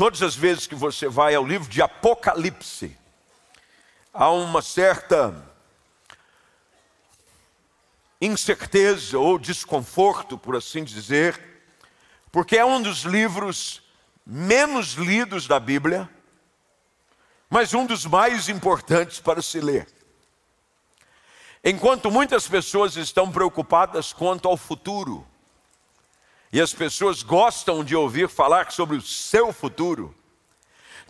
todas as vezes que você vai ao livro de Apocalipse, há uma certa incerteza ou desconforto, por assim dizer, porque é um dos livros menos lidos da Bíblia, mas um dos mais importantes para se ler. Enquanto muitas pessoas estão preocupadas quanto ao futuro, e as pessoas gostam de ouvir falar sobre o seu futuro,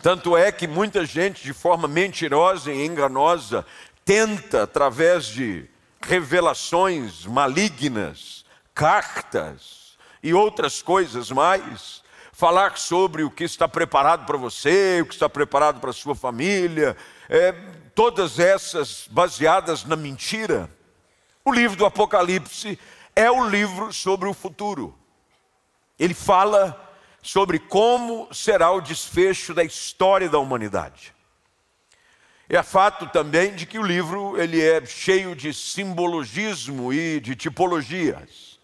tanto é que muita gente, de forma mentirosa e enganosa, tenta, através de revelações malignas, cartas e outras coisas mais, falar sobre o que está preparado para você, o que está preparado para a sua família, é, todas essas baseadas na mentira. O livro do Apocalipse é o livro sobre o futuro. Ele fala sobre como será o desfecho da história da humanidade. É fato também de que o livro ele é cheio de simbologismo e de tipologias.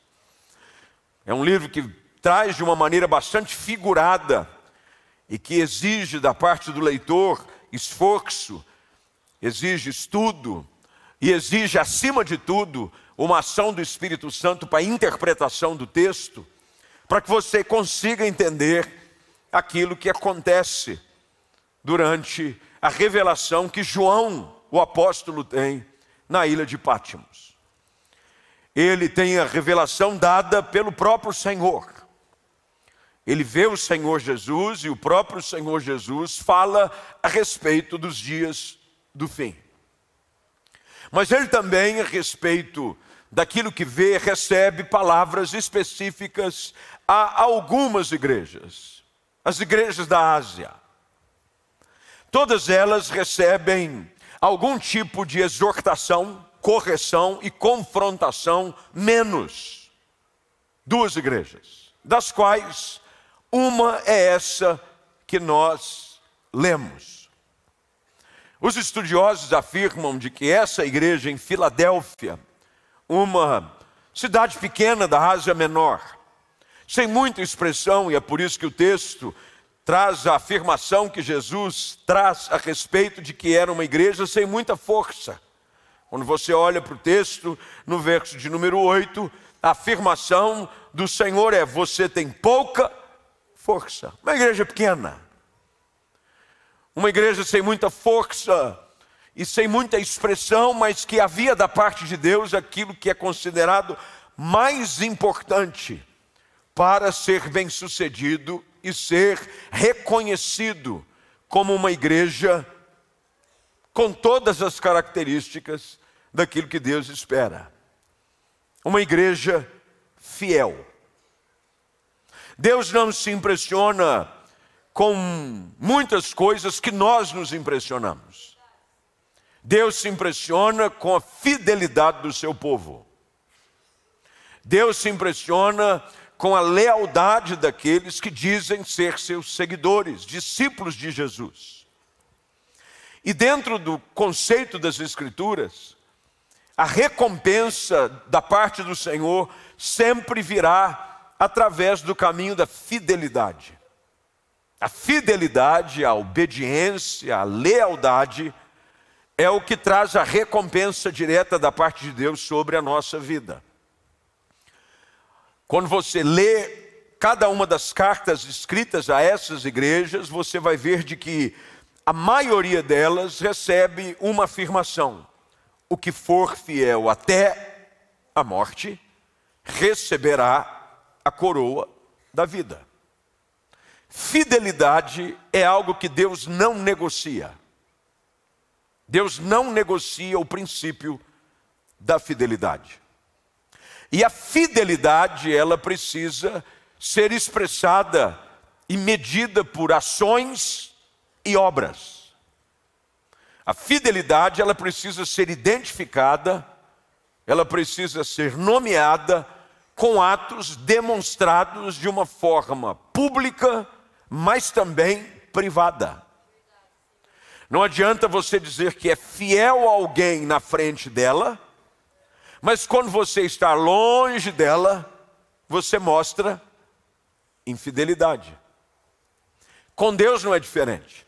É um livro que traz de uma maneira bastante figurada e que exige da parte do leitor esforço, exige estudo e exige, acima de tudo, uma ação do Espírito Santo para a interpretação do texto, para que você consiga entender aquilo que acontece durante a revelação que João, o apóstolo, tem na ilha de Pátimos. Ele tem a revelação dada pelo próprio Senhor. Ele vê o Senhor Jesus e o próprio Senhor Jesus fala a respeito dos dias do fim. Mas ele também, a respeito daquilo que vê, recebe palavras específicas a algumas igrejas, as igrejas da Ásia Todas elas recebem algum tipo de exortação, correção e confrontação, menos duas igrejas, das quais uma é essa que nós lemos. Os estudiosos afirmam de que essa igreja em Filadélfia, uma cidade pequena da Ásia Menor, sem muita expressão, e é por isso que o texto traz a afirmação que Jesus traz a respeito de que era uma igreja sem muita força. Quando você olha para o texto, no verso de número 8, a afirmação do Senhor é: Você tem pouca força. Uma igreja pequena, uma igreja sem muita força e sem muita expressão, mas que havia da parte de Deus aquilo que é considerado mais importante para ser bem-sucedido e ser reconhecido como uma igreja com todas as características daquilo que Deus espera. Uma igreja fiel. Deus não se impressiona com muitas coisas que nós nos impressionamos. Deus se impressiona com a fidelidade do seu povo. Deus se impressiona com a lealdade daqueles que dizem ser seus seguidores, discípulos de Jesus. E dentro do conceito das Escrituras, a recompensa da parte do Senhor sempre virá através do caminho da fidelidade. A fidelidade, a obediência, a lealdade é o que traz a recompensa direta da parte de Deus sobre a nossa vida. Quando você lê cada uma das cartas escritas a essas igrejas, você vai ver de que a maioria delas recebe uma afirmação: o que for fiel até a morte receberá a coroa da vida. Fidelidade é algo que Deus não negocia. Deus não negocia o princípio da fidelidade. E a fidelidade, ela precisa ser expressada e medida por ações e obras. A fidelidade, ela precisa ser identificada, ela precisa ser nomeada com atos demonstrados de uma forma pública, mas também privada. Não adianta você dizer que é fiel a alguém na frente dela, mas quando você está longe dela, você mostra infidelidade. Com Deus não é diferente.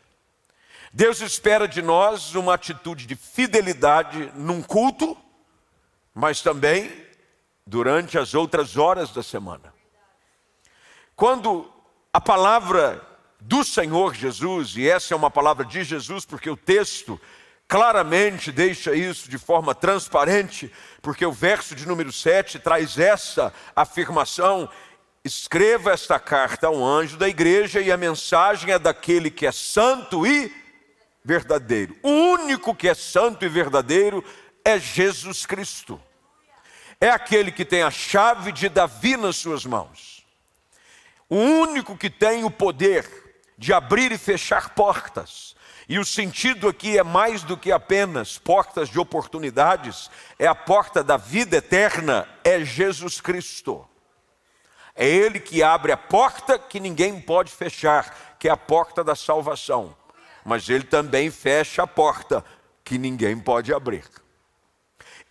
Deus espera de nós uma atitude de fidelidade num culto, mas também durante as outras horas da semana. Quando a palavra do Senhor Jesus, e essa é uma palavra de Jesus, porque o texto claramente deixa isso de forma transparente, porque o verso de número 7 traz essa afirmação: escreva esta carta a um anjo da igreja, e a mensagem é daquele que é santo e verdadeiro. O único que é santo e verdadeiro é Jesus Cristo. É aquele que tem a chave de Davi nas suas mãos. O único que tem o poder de abrir e fechar portas. E o sentido aqui é mais do que apenas portas de oportunidades, é a porta da vida eterna, é Jesus Cristo. É Ele que abre a porta que ninguém pode fechar, que é a porta da salvação mas ele também fecha a porta que ninguém pode abrir.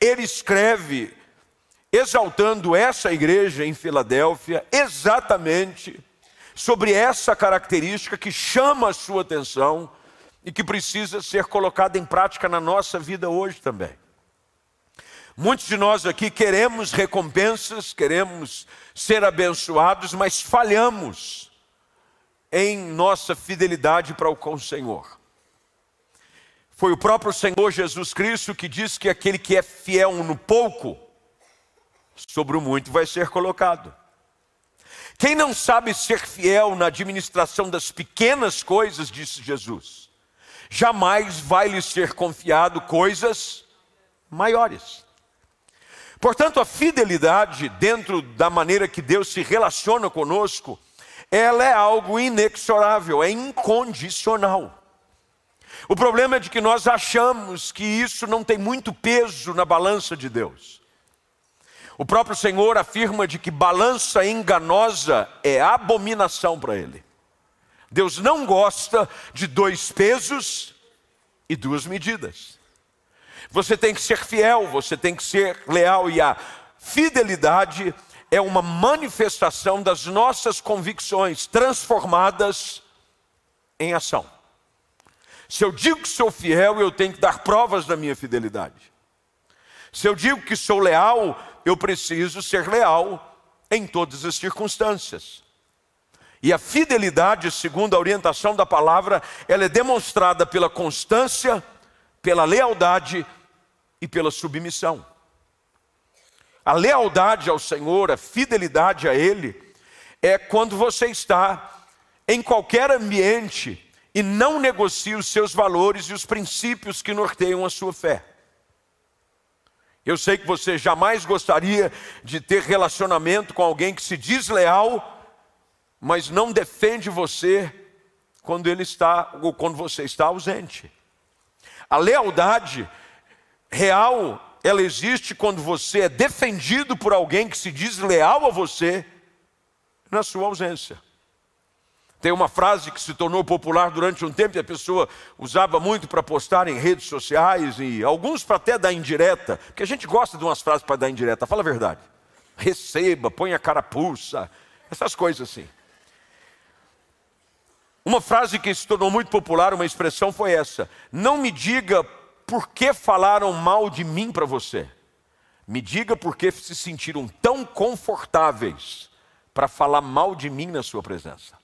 Ele escreve exaltando essa igreja em Filadélfia exatamente sobre essa característica que chama a sua atenção e que precisa ser colocada em prática na nossa vida hoje também. Muitos de nós aqui queremos recompensas, queremos ser abençoados, mas falhamos em nossa fidelidade para com o Senhor. Foi o próprio Senhor Jesus Cristo que diz que aquele que é fiel no pouco, sobre o muito vai ser colocado. Quem não sabe ser fiel na administração das pequenas coisas, disse Jesus, jamais vai lhe ser confiado coisas maiores. Portanto, a fidelidade dentro da maneira que Deus se relaciona conosco ela é algo inexorável, é incondicional. O problema é de que nós achamos que isso não tem muito peso na balança de Deus. O próprio Senhor afirma de que balança enganosa é abominação para ele. Deus não gosta de dois pesos e duas medidas. Você tem que ser fiel, você tem que ser leal e a fidelidade é uma manifestação das nossas convicções transformadas em ação. Se eu digo que sou fiel, eu tenho que dar provas da minha fidelidade. Se eu digo que sou leal, eu preciso ser leal em todas as circunstâncias. E a fidelidade, segundo a orientação da palavra, ela é demonstrada pela constância, pela lealdade e pela submissão. A lealdade ao Senhor, a fidelidade a Ele, é quando você está em qualquer ambiente e não negocia os seus valores e os princípios que norteiam a sua fé. Eu sei que você jamais gostaria de ter relacionamento com alguém que se diz leal, mas não defende você quando ele está ou quando você está ausente. A lealdade real ela existe quando você é defendido por alguém que se diz leal a você na sua ausência. Tem uma frase que se tornou popular durante um tempo e a pessoa usava muito para postar em redes sociais e alguns para até dar indireta, porque a gente gosta de umas frases para dar indireta, fala a verdade. Receba, põe a carapuça, essas coisas assim. Uma frase que se tornou muito popular, uma expressão foi essa: Não me diga por que falaram mal de mim para você? Me diga por que se sentiram tão confortáveis para falar mal de mim na sua presença.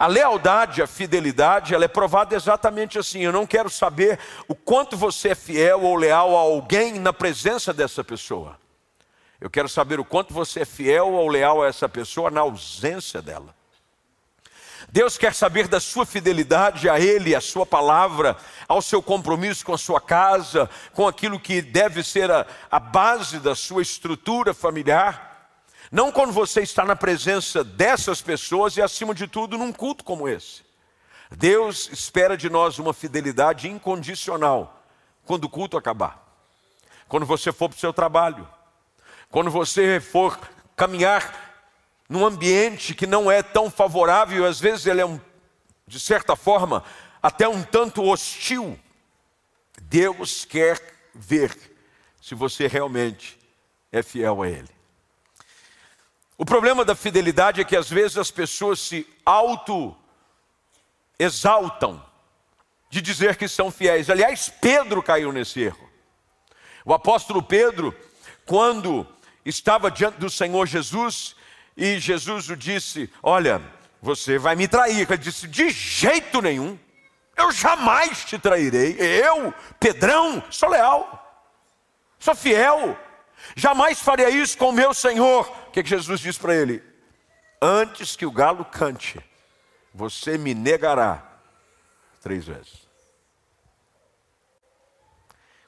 A lealdade, a fidelidade, ela é provada exatamente assim. Eu não quero saber o quanto você é fiel ou leal a alguém na presença dessa pessoa. Eu quero saber o quanto você é fiel ou leal a essa pessoa na ausência dela. Deus quer saber da sua fidelidade a Ele, à Sua palavra, ao seu compromisso com a sua casa, com aquilo que deve ser a, a base da sua estrutura familiar. Não quando você está na presença dessas pessoas e, acima de tudo, num culto como esse. Deus espera de nós uma fidelidade incondicional quando o culto acabar, quando você for para o seu trabalho, quando você for caminhar num ambiente que não é tão favorável, às vezes ele é, um, de certa forma, até um tanto hostil. Deus quer ver se você realmente é fiel a Ele. O problema da fidelidade é que às vezes as pessoas se auto exaltam de dizer que são fiéis. Aliás, Pedro caiu nesse erro. O apóstolo Pedro, quando estava diante do Senhor Jesus, e Jesus o disse: Olha, você vai me trair. Ele disse: De jeito nenhum, eu jamais te trairei. Eu, Pedrão, sou leal, sou fiel, jamais faria isso com meu Senhor. O que, que Jesus disse para ele? Antes que o galo cante, você me negará três vezes.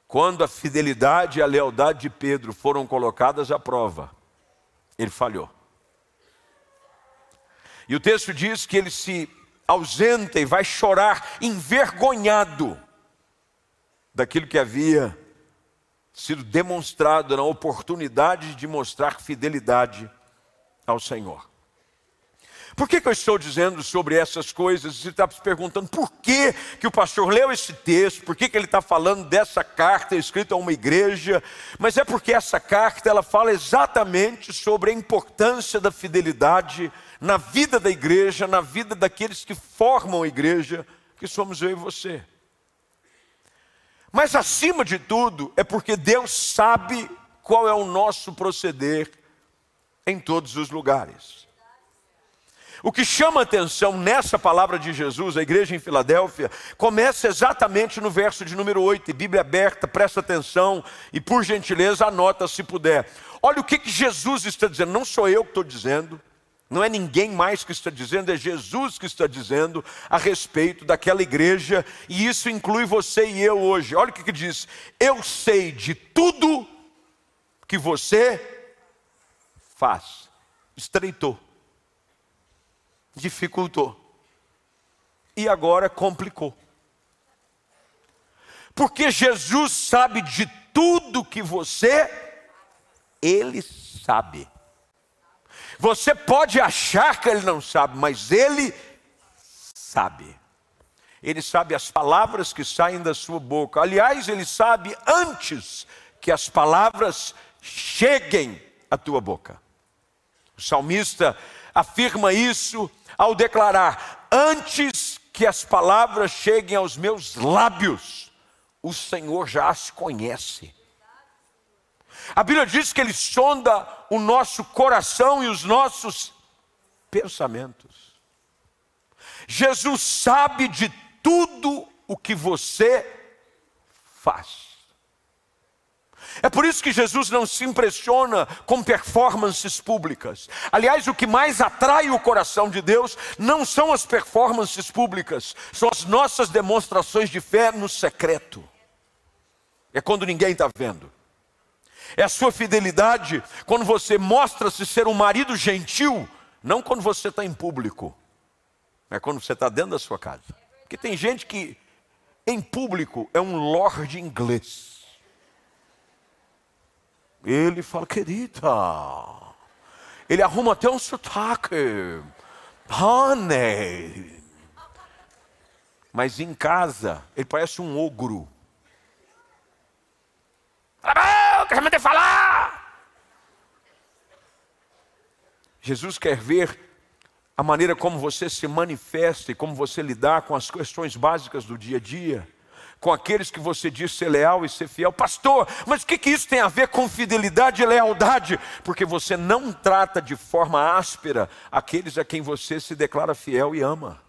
Quando a fidelidade e a lealdade de Pedro foram colocadas à prova, ele falhou. E o texto diz que ele se ausenta e vai chorar envergonhado daquilo que havia sido demonstrado na oportunidade de mostrar fidelidade ao Senhor. Por que, que eu estou dizendo sobre essas coisas? Você está se perguntando por que, que o pastor leu esse texto, por que, que ele está falando dessa carta escrita a uma igreja, mas é porque essa carta ela fala exatamente sobre a importância da fidelidade na vida da igreja, na vida daqueles que formam a igreja, que somos eu e você. Mas acima de tudo, é porque Deus sabe qual é o nosso proceder em todos os lugares. O que chama atenção nessa palavra de Jesus, a igreja em Filadélfia, começa exatamente no verso de número 8, e Bíblia aberta, presta atenção e por gentileza anota se puder. Olha o que, que Jesus está dizendo, não sou eu que estou dizendo, não é ninguém mais que está dizendo, é Jesus que está dizendo a respeito daquela igreja, e isso inclui você e eu hoje. Olha o que, que diz: Eu sei de tudo que você faz. Estreitou dificultou. E agora complicou. Porque Jesus sabe de tudo que você, Ele sabe. Você pode achar que Ele não sabe, mas Ele sabe. Ele sabe as palavras que saem da sua boca. Aliás, Ele sabe antes que as palavras cheguem à tua boca. O salmista afirma isso ao declarar: Antes que as palavras cheguem aos meus lábios, o Senhor já as conhece. A Bíblia diz que Ele sonda o nosso coração e os nossos pensamentos. Jesus sabe de tudo o que você faz. É por isso que Jesus não se impressiona com performances públicas. Aliás, o que mais atrai o coração de Deus não são as performances públicas, são as nossas demonstrações de fé no secreto. É quando ninguém está vendo. É a sua fidelidade quando você mostra-se ser um marido gentil, não quando você está em público, é quando você está dentro da sua casa. Porque tem gente que em público é um lord inglês. Ele fala, querida. Ele arruma até um sotaque. Honey. Mas em casa, ele parece um ogro. Fala, que você falar. Jesus quer ver a maneira como você se manifesta e como você lidar com as questões básicas do dia a dia com aqueles que você diz ser leal e ser fiel. Pastor, mas o que, que isso tem a ver com fidelidade e lealdade? Porque você não trata de forma áspera aqueles a quem você se declara fiel e ama.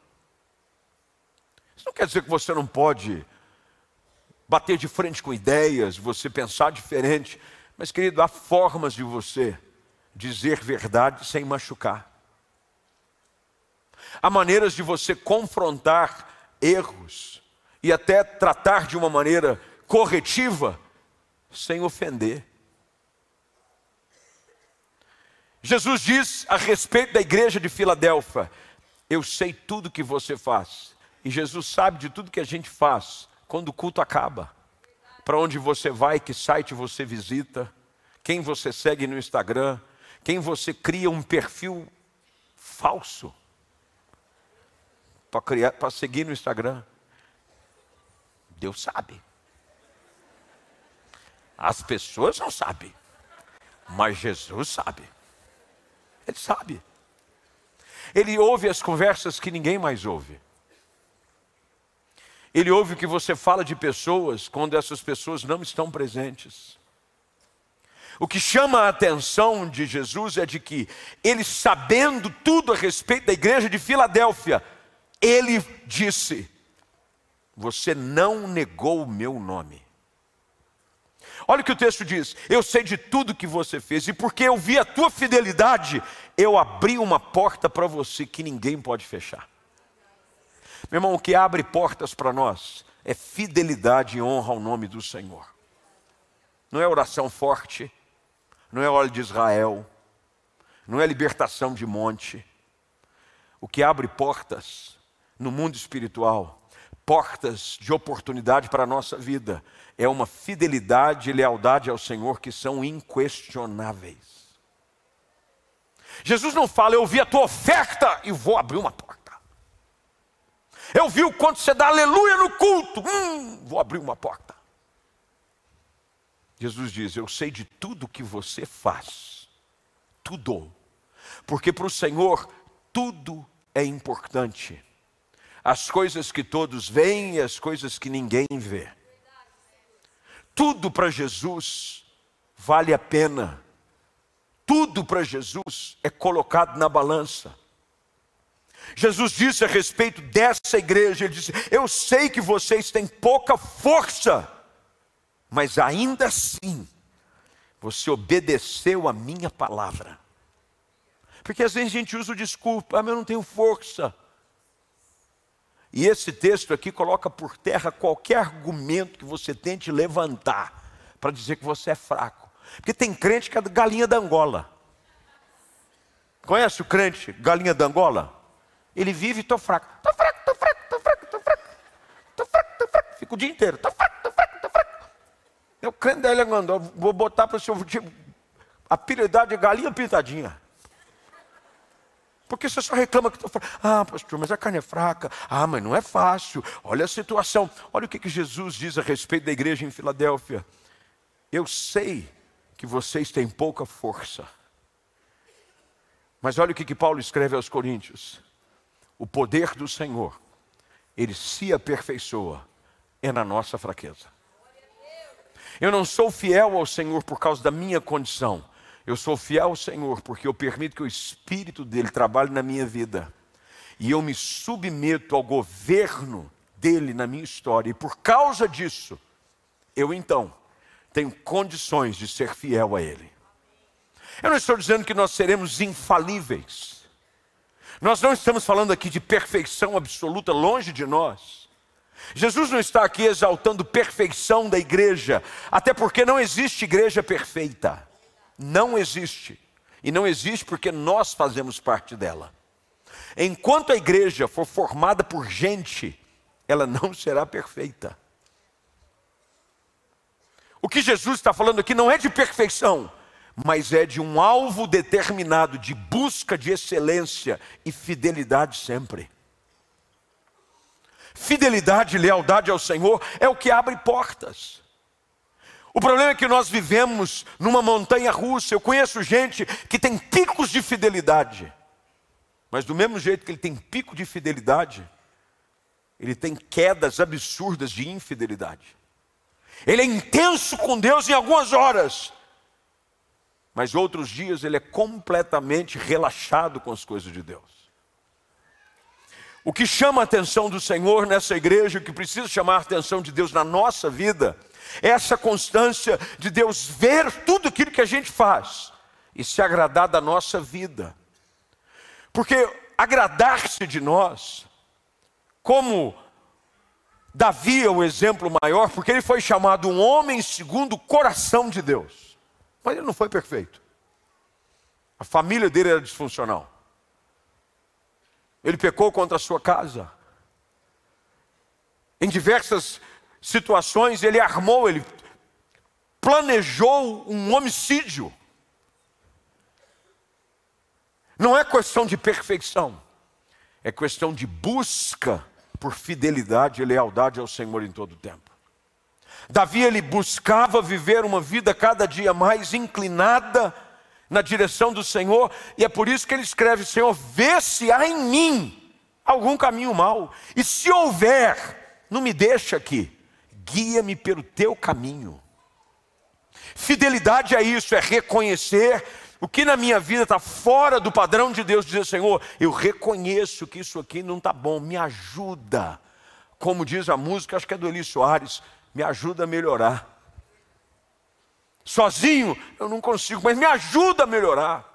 Isso não quer dizer que você não pode bater de frente com ideias, você pensar diferente. Mas, querido, há formas de você dizer verdade sem machucar. Há maneiras de você confrontar erros e até tratar de uma maneira corretiva, sem ofender. Jesus diz a respeito da igreja de Filadélfia: Eu sei tudo que você faz. E Jesus sabe de tudo que a gente faz quando o culto acaba. Para onde você vai, que site você visita, quem você segue no Instagram, quem você cria um perfil falso para seguir no Instagram. Deus sabe. As pessoas não sabem, mas Jesus sabe. Ele sabe. Ele ouve as conversas que ninguém mais ouve. Ele ouve o que você fala de pessoas quando essas pessoas não estão presentes. O que chama a atenção de Jesus é de que ele, sabendo tudo a respeito da igreja de Filadélfia, ele disse: Você não negou o meu nome. Olha o que o texto diz: Eu sei de tudo que você fez, e porque eu vi a tua fidelidade, eu abri uma porta para você que ninguém pode fechar. Meu irmão, o que abre portas para nós é fidelidade e honra ao nome do Senhor. Não é oração forte, não é óleo de Israel, não é libertação de monte. O que abre portas no mundo espiritual, portas de oportunidade para a nossa vida, é uma fidelidade e lealdade ao Senhor que são inquestionáveis. Jesus não fala, eu vi a tua oferta e vou abrir uma porta. Eu vi o quanto você dá aleluia no culto. Hum, vou abrir uma porta. Jesus diz: Eu sei de tudo que você faz. Tudo. Porque para o Senhor tudo é importante. As coisas que todos veem e as coisas que ninguém vê. Tudo para Jesus vale a pena. Tudo para Jesus é colocado na balança. Jesus disse a respeito dessa igreja: Ele disse, Eu sei que vocês têm pouca força, mas ainda assim, você obedeceu a minha palavra. Porque às vezes a gente usa o desculpa, ah, mas eu não tenho força. E esse texto aqui coloca por terra qualquer argumento que você tente levantar para dizer que você é fraco. Porque tem crente que é galinha da Angola. Conhece o crente galinha da Angola? Ele vive, estou fraco. Estou fraco, estou fraco, estou fraco, estou fraco. Estou fraco, estou fraco. Fico o dia inteiro. Estou fraco, estou fraco, estou fraco. Eu crente da Elia vou botar para o senhor tipo, a piedade de galinha pintadinha. Porque você só reclama que estou fraco. Ah, pastor, mas a carne é fraca. Ah, mas não é fácil. Olha a situação. Olha o que, que Jesus diz a respeito da igreja em Filadélfia. Eu sei que vocês têm pouca força. Mas olha o que, que Paulo escreve aos Coríntios o poder do Senhor, ele se aperfeiçoa é na nossa fraqueza. Eu não sou fiel ao Senhor por causa da minha condição. Eu sou fiel ao Senhor porque eu permito que o Espírito dele trabalhe na minha vida. E eu me submeto ao governo dele na minha história. E por causa disso, eu então tenho condições de ser fiel a ele. Eu não estou dizendo que nós seremos infalíveis. Nós não estamos falando aqui de perfeição absoluta, longe de nós. Jesus não está aqui exaltando perfeição da igreja, até porque não existe igreja perfeita. Não existe. E não existe porque nós fazemos parte dela. Enquanto a igreja for formada por gente, ela não será perfeita. O que Jesus está falando aqui não é de perfeição, mas é de um alvo determinado de busca de excelência e fidelidade sempre. Fidelidade e lealdade ao Senhor é o que abre portas. O problema é que nós vivemos numa montanha russa. Eu conheço gente que tem picos de fidelidade, mas do mesmo jeito que ele tem pico de fidelidade, ele tem quedas absurdas de infidelidade. Ele é intenso com Deus em algumas horas, mas outros dias ele é completamente relaxado com as coisas de Deus. O que chama a atenção do Senhor nessa igreja, o que precisa chamar a atenção de Deus na nossa vida, é essa constância de Deus ver tudo aquilo que a gente faz e se agradar da nossa vida. Porque agradar-se de nós, como Davi é o exemplo maior, porque ele foi chamado um homem segundo o coração de Deus. Mas ele não foi perfeito. A família dele era disfuncional. Ele pecou contra a sua casa. Em diversas situações ele armou, ele planejou um homicídio. Não é questão de perfeição, é questão de busca por fidelidade e lealdade ao Senhor em todo o tempo. Davi ele buscava viver uma vida cada dia mais inclinada na direção do Senhor, e é por isso que ele escreve: Senhor, vê se há em mim algum caminho mau, e se houver, não me deixa aqui, guia-me pelo teu caminho. Fidelidade é isso, é reconhecer o que na minha vida está fora do padrão de Deus, dizer, Senhor, eu reconheço que isso aqui não está bom, me ajuda. Como diz a música, acho que é do Eli Soares, me ajuda a melhorar. Sozinho eu não consigo, mas me ajuda a melhorar.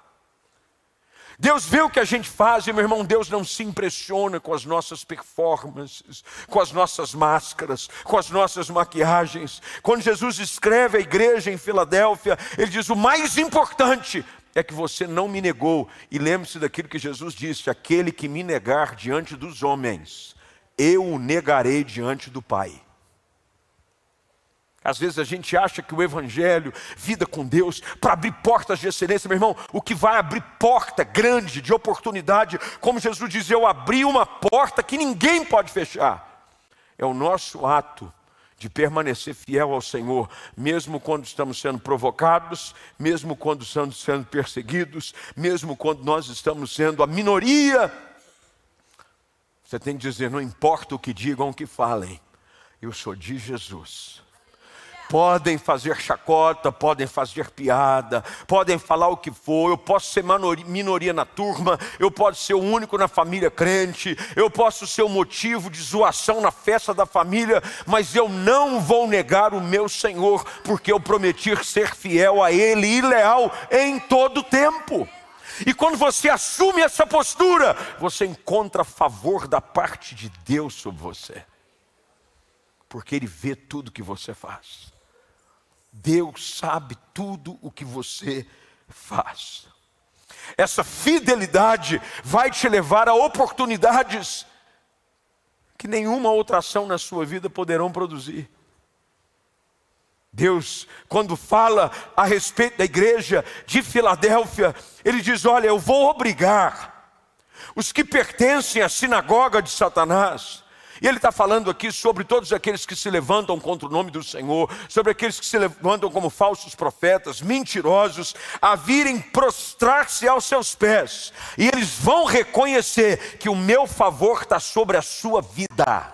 Deus vê o que a gente faz e, meu irmão, Deus não se impressiona com as nossas performances, com as nossas máscaras, com as nossas maquiagens. Quando Jesus escreve a igreja em Filadélfia, ele diz: o mais importante é que você não me negou. E lembre-se daquilo que Jesus disse: aquele que me negar diante dos homens, eu o negarei diante do Pai. Às vezes a gente acha que o Evangelho, vida com Deus, para abrir portas de excelência, meu irmão, o que vai abrir porta grande de oportunidade, como Jesus diz, eu abri uma porta que ninguém pode fechar, é o nosso ato de permanecer fiel ao Senhor, mesmo quando estamos sendo provocados, mesmo quando estamos sendo perseguidos, mesmo quando nós estamos sendo a minoria. Você tem que dizer: não importa o que digam, o que falem, eu sou de Jesus Podem fazer chacota, podem fazer piada, podem falar o que for. Eu posso ser minoria na turma, eu posso ser o único na família crente, eu posso ser o motivo de zoação na festa da família, mas eu não vou negar o meu Senhor, porque eu prometi ser fiel a Ele e leal em todo tempo. E quando você assume essa postura, você encontra favor da parte de Deus sobre você, porque Ele vê tudo que você faz. Deus sabe tudo o que você faz. Essa fidelidade vai te levar a oportunidades que nenhuma outra ação na sua vida poderão produzir. Deus, quando fala a respeito da igreja de Filadélfia, ele diz: Olha, eu vou obrigar os que pertencem à sinagoga de Satanás e ele está falando aqui sobre todos aqueles que se levantam contra o nome do Senhor, sobre aqueles que se levantam como falsos profetas, mentirosos, a virem prostrar-se aos seus pés. E eles vão reconhecer que o meu favor está sobre a sua vida.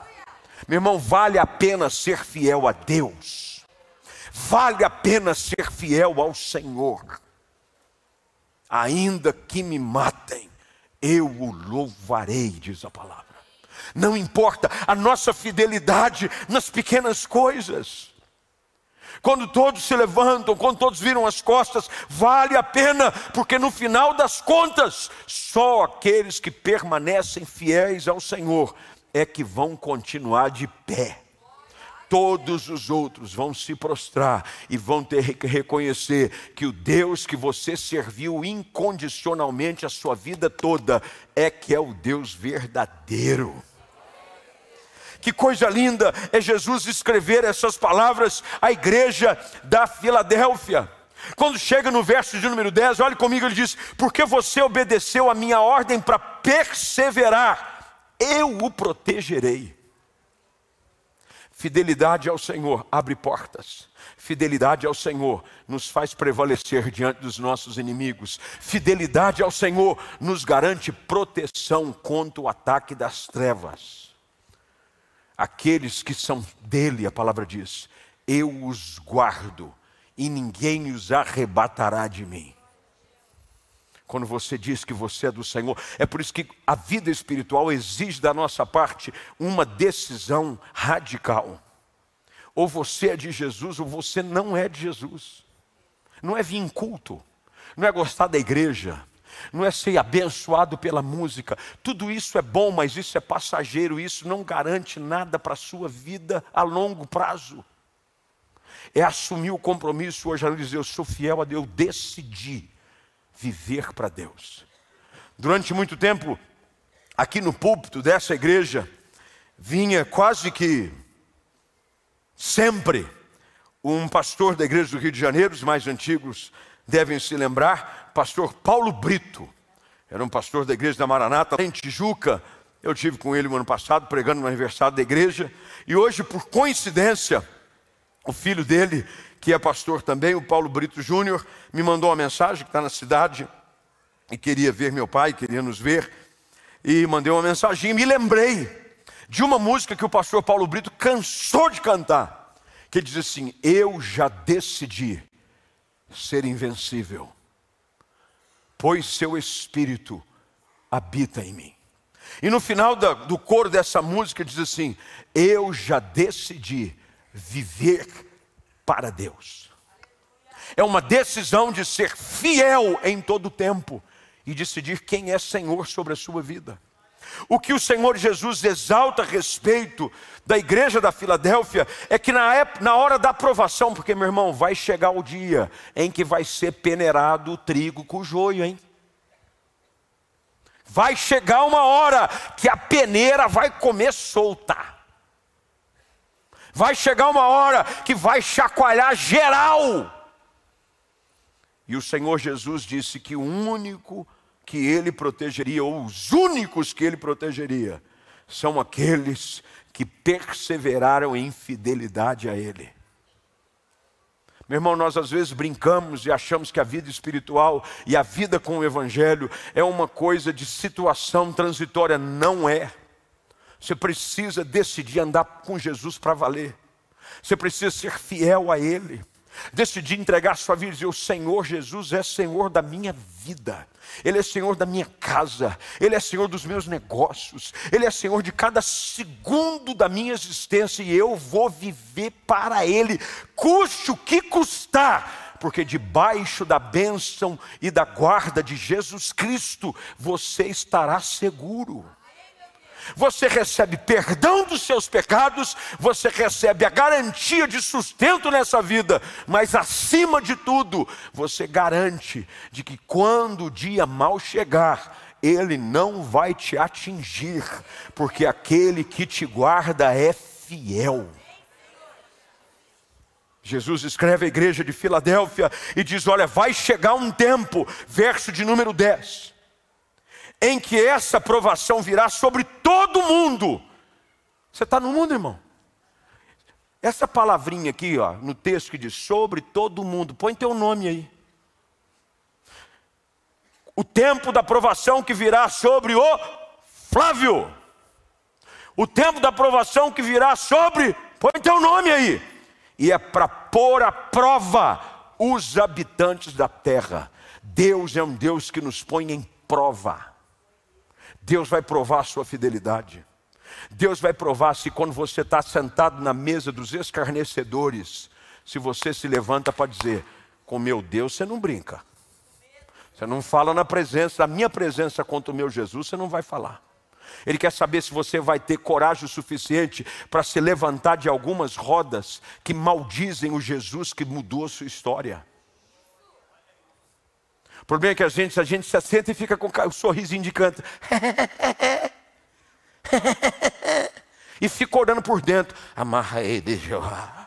Meu irmão, vale a pena ser fiel a Deus, vale a pena ser fiel ao Senhor, ainda que me matem, eu o louvarei, diz a palavra. Não importa a nossa fidelidade nas pequenas coisas. Quando todos se levantam, quando todos viram as costas, vale a pena, porque no final das contas, só aqueles que permanecem fiéis ao Senhor é que vão continuar de pé. Todos os outros vão se prostrar e vão ter que reconhecer que o Deus que você serviu incondicionalmente a sua vida toda é que é o Deus verdadeiro. Que coisa linda é Jesus escrever essas palavras à igreja da Filadélfia. Quando chega no verso de número 10, olhe comigo, ele diz: Porque você obedeceu a minha ordem para perseverar, eu o protegerei. Fidelidade ao Senhor abre portas. Fidelidade ao Senhor nos faz prevalecer diante dos nossos inimigos. Fidelidade ao Senhor nos garante proteção contra o ataque das trevas. Aqueles que são dele, a palavra diz: eu os guardo e ninguém os arrebatará de mim. Quando você diz que você é do Senhor, é por isso que a vida espiritual exige da nossa parte uma decisão radical. Ou você é de Jesus, ou você não é de Jesus. Não é vir em culto, não é gostar da igreja, não é ser abençoado pela música. Tudo isso é bom, mas isso é passageiro, isso não garante nada para a sua vida a longo prazo. É assumir o compromisso hoje, ela diz: Eu sou fiel a Deus, eu decidi viver para Deus. Durante muito tempo, aqui no púlpito dessa igreja, vinha quase que sempre um pastor da igreja do Rio de Janeiro, os mais antigos devem se lembrar, pastor Paulo Brito. Era um pastor da igreja da Maranata, em Tijuca. Eu tive com ele no ano passado, pregando no aniversário da igreja. E hoje, por coincidência, o filho dele, que é pastor também, o Paulo Brito Júnior, me mandou uma mensagem que está na cidade e queria ver meu pai, queria nos ver. E mandei uma mensagem e me lembrei de uma música que o pastor Paulo Brito cansou de cantar, que diz assim: Eu já decidi ser invencível, pois seu espírito habita em mim. E no final da, do coro dessa música diz assim: Eu já decidi viver para Deus. É uma decisão de ser fiel em todo o tempo e decidir quem é Senhor sobre a sua vida. O que o Senhor Jesus exalta a respeito da igreja da Filadélfia é que na, época, na hora da aprovação, porque meu irmão, vai chegar o dia em que vai ser peneirado o trigo com o joio, hein? Vai chegar uma hora que a peneira vai comer solta. Vai chegar uma hora que vai chacoalhar geral. E o Senhor Jesus disse que o único que ele protegeria, ou os únicos que ele protegeria, são aqueles que perseveraram em fidelidade a ele. Meu irmão, nós às vezes brincamos e achamos que a vida espiritual e a vida com o Evangelho é uma coisa de situação transitória. Não é. Você precisa decidir andar com Jesus para valer. Você precisa ser fiel a Ele. Decidir entregar sua vida e dizer: O Senhor Jesus é Senhor da minha vida. Ele é Senhor da minha casa, Ele é Senhor dos meus negócios, Ele é Senhor de cada segundo da minha existência e eu vou viver para Ele, custe o que custar, porque debaixo da bênção e da guarda de Jesus Cristo você estará seguro você recebe perdão dos seus pecados, você recebe a garantia de sustento nessa vida, mas acima de tudo, você garante de que quando o dia mal chegar, ele não vai te atingir, porque aquele que te guarda é fiel. Jesus escreve à igreja de Filadélfia e diz: Olha, vai chegar um tempo, verso de número 10 em que essa provação virá sobre todo mundo. Você está no mundo, irmão? Essa palavrinha aqui, ó, no texto que diz sobre todo mundo, põe teu nome aí. O tempo da provação que virá sobre o Flávio. O tempo da provação que virá sobre, põe teu nome aí. E é para pôr à prova os habitantes da terra. Deus é um Deus que nos põe em prova. Deus vai provar a sua fidelidade. Deus vai provar se quando você está sentado na mesa dos escarnecedores, se você se levanta para dizer: com meu Deus você não brinca. Você não fala na presença, na minha presença contra o meu Jesus, você não vai falar. Ele quer saber se você vai ter coragem suficiente para se levantar de algumas rodas que maldizem o Jesus que mudou a sua história. O problema é que a gente, a gente se assenta e fica com o sorrisinho de canto. e fica orando por dentro. Amarra ele, Jeová.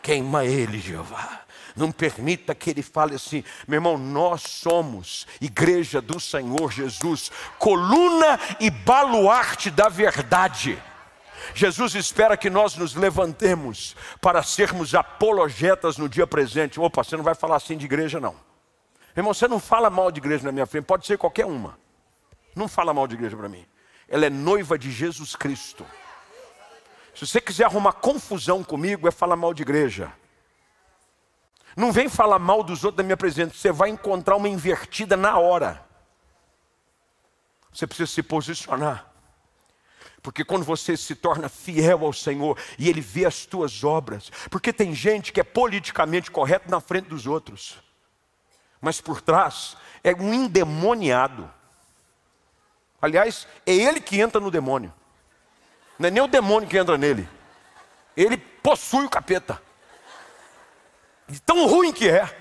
Queima ele, Jeová. Não permita que ele fale assim, meu irmão, nós somos igreja do Senhor Jesus, coluna e baluarte da verdade. Jesus espera que nós nos levantemos para sermos apologetas no dia presente. Opa, você não vai falar assim de igreja, não. Irmão, você não fala mal de igreja na minha frente, pode ser qualquer uma. Não fala mal de igreja para mim. Ela é noiva de Jesus Cristo. Se você quiser arrumar confusão comigo, é falar mal de igreja. Não vem falar mal dos outros da minha presença, você vai encontrar uma invertida na hora. Você precisa se posicionar. Porque quando você se torna fiel ao Senhor e Ele vê as tuas obras, porque tem gente que é politicamente correto na frente dos outros mas por trás é um endemoniado. Aliás, é ele que entra no demônio. Não é nem o demônio que entra nele. Ele possui o capeta. De tão ruim que é.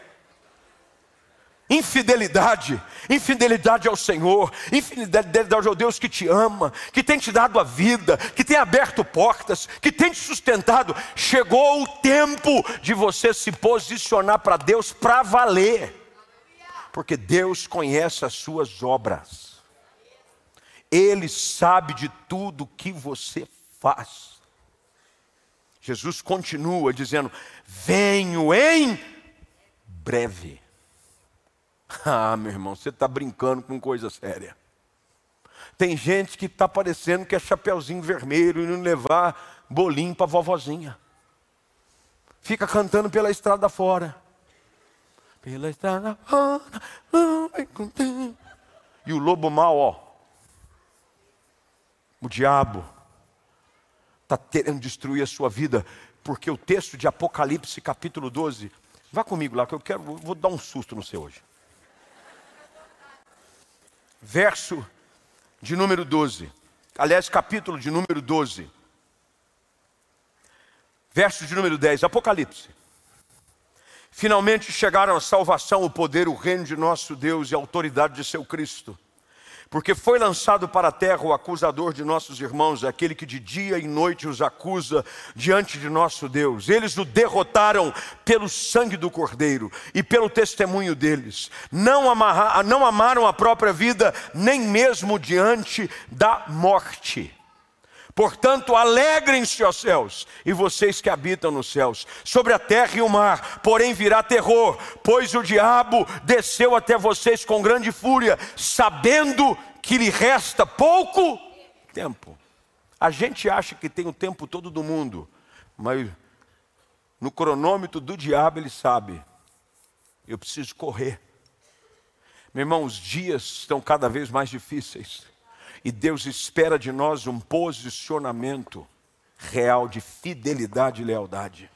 Infidelidade, infidelidade ao Senhor, infidelidade ao Deus que te ama, que tem te dado a vida, que tem aberto portas, que tem te sustentado. Chegou o tempo de você se posicionar para Deus para valer porque Deus conhece as suas obras. Ele sabe de tudo que você faz. Jesus continua dizendo: Venho em breve. Ah, meu irmão, você está brincando com coisa séria. Tem gente que está parecendo que é chapeuzinho vermelho e não levar bolinho para vovozinha. Fica cantando pela estrada fora. Pela estrada fora. E o lobo mau, ó. O diabo está querendo destruir a sua vida, porque o texto de Apocalipse, capítulo 12, vá comigo lá, que eu quero, vou dar um susto no seu hoje. Verso de número 12. Aliás, capítulo de número 12. Verso de número 10, Apocalipse. Finalmente chegaram a salvação, o poder, o reino de nosso Deus e a autoridade de seu Cristo porque foi lançado para a terra o acusador de nossos irmãos, aquele que de dia e noite os acusa diante de nosso Deus. Eles o derrotaram pelo sangue do Cordeiro e pelo testemunho deles. Não, amarra, não amaram a própria vida, nem mesmo diante da morte. Portanto, alegrem-se, ó céus, e vocês que habitam nos céus, sobre a terra e o mar, porém virá terror, pois o diabo desceu até vocês com grande fúria, sabendo que lhe resta pouco tempo. A gente acha que tem o tempo todo do mundo, mas no cronômetro do diabo ele sabe, eu preciso correr. Meu irmão, os dias estão cada vez mais difíceis. E Deus espera de nós um posicionamento real de fidelidade e lealdade.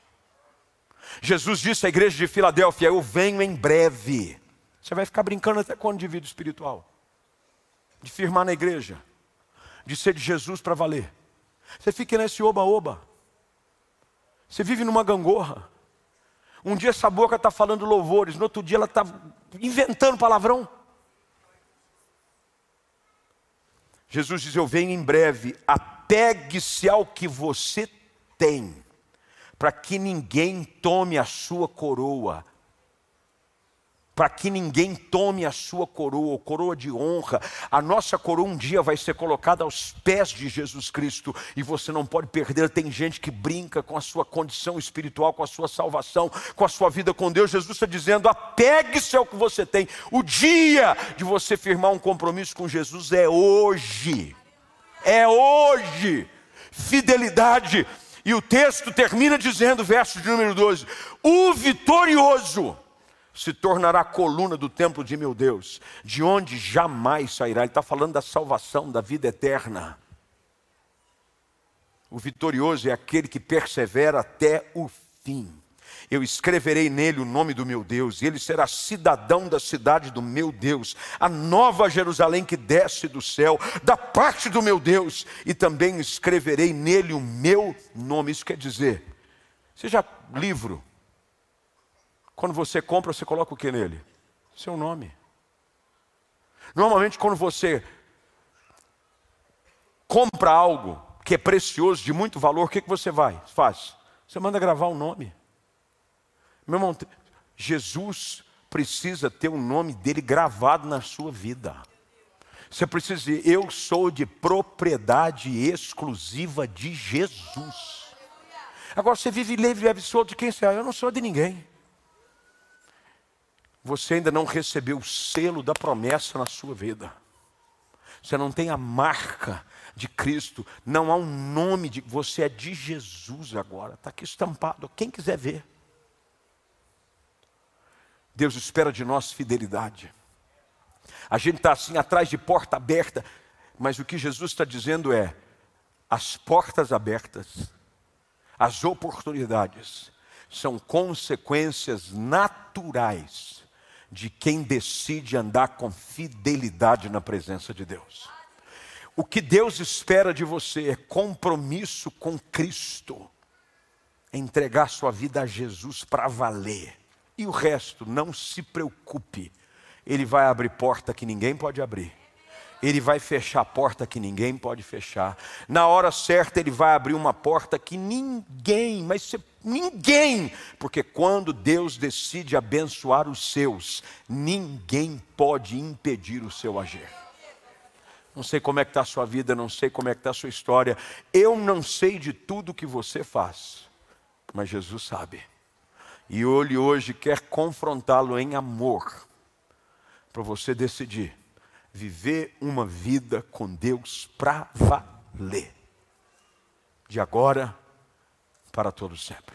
Jesus disse à igreja de Filadélfia: Eu venho em breve. Você vai ficar brincando até quando de vida espiritual? De firmar na igreja, de ser de Jesus para valer. Você fica nesse oba-oba. Você vive numa gangorra. Um dia essa boca está falando louvores, no outro dia ela está inventando palavrão. Jesus diz: Eu venho em breve, apegue-se ao que você tem, para que ninguém tome a sua coroa para que ninguém tome a sua coroa, coroa de honra. A nossa coroa um dia vai ser colocada aos pés de Jesus Cristo e você não pode perder. Tem gente que brinca com a sua condição espiritual, com a sua salvação, com a sua vida com Deus. Jesus está dizendo: apegue-se ao que você tem. O dia de você firmar um compromisso com Jesus é hoje. É hoje. Fidelidade. E o texto termina dizendo, verso de número 12: o vitorioso se tornará coluna do templo de meu Deus, de onde jamais sairá. Ele está falando da salvação, da vida eterna. O vitorioso é aquele que persevera até o fim. Eu escreverei nele o nome do meu Deus, e ele será cidadão da cidade do meu Deus, a nova Jerusalém que desce do céu, da parte do meu Deus, e também escreverei nele o meu nome. Isso quer dizer, seja livro, quando você compra, você coloca o que nele? Seu nome. Normalmente, quando você compra algo que é precioso, de muito valor, o que, que você vai? Faz? Você manda gravar o um nome. Meu irmão, Jesus precisa ter o nome dele gravado na sua vida. Você precisa dizer, eu sou de propriedade exclusiva de Jesus. Agora você vive livre e solto de quem você é? Eu não sou de ninguém você ainda não recebeu o selo da promessa na sua vida. Você não tem a marca de Cristo, não há um nome de você é de Jesus agora, está aqui estampado. Quem quiser ver. Deus espera de nós fidelidade. A gente está assim atrás de porta aberta, mas o que Jesus está dizendo é: as portas abertas, as oportunidades, são consequências naturais de quem decide andar com fidelidade na presença de Deus. O que Deus espera de você é compromisso com Cristo, é entregar sua vida a Jesus para valer. E o resto, não se preocupe, Ele vai abrir porta que ninguém pode abrir. Ele vai fechar a porta que ninguém pode fechar. Na hora certa, Ele vai abrir uma porta que ninguém, mas Ninguém, porque quando Deus decide abençoar os seus, ninguém pode impedir o seu agir. Não sei como é que está a sua vida, não sei como é que está a sua história. Eu não sei de tudo que você faz, mas Jesus sabe. E ele hoje quer confrontá-lo em amor, para você decidir viver uma vida com Deus para valer. De agora para todo sempre.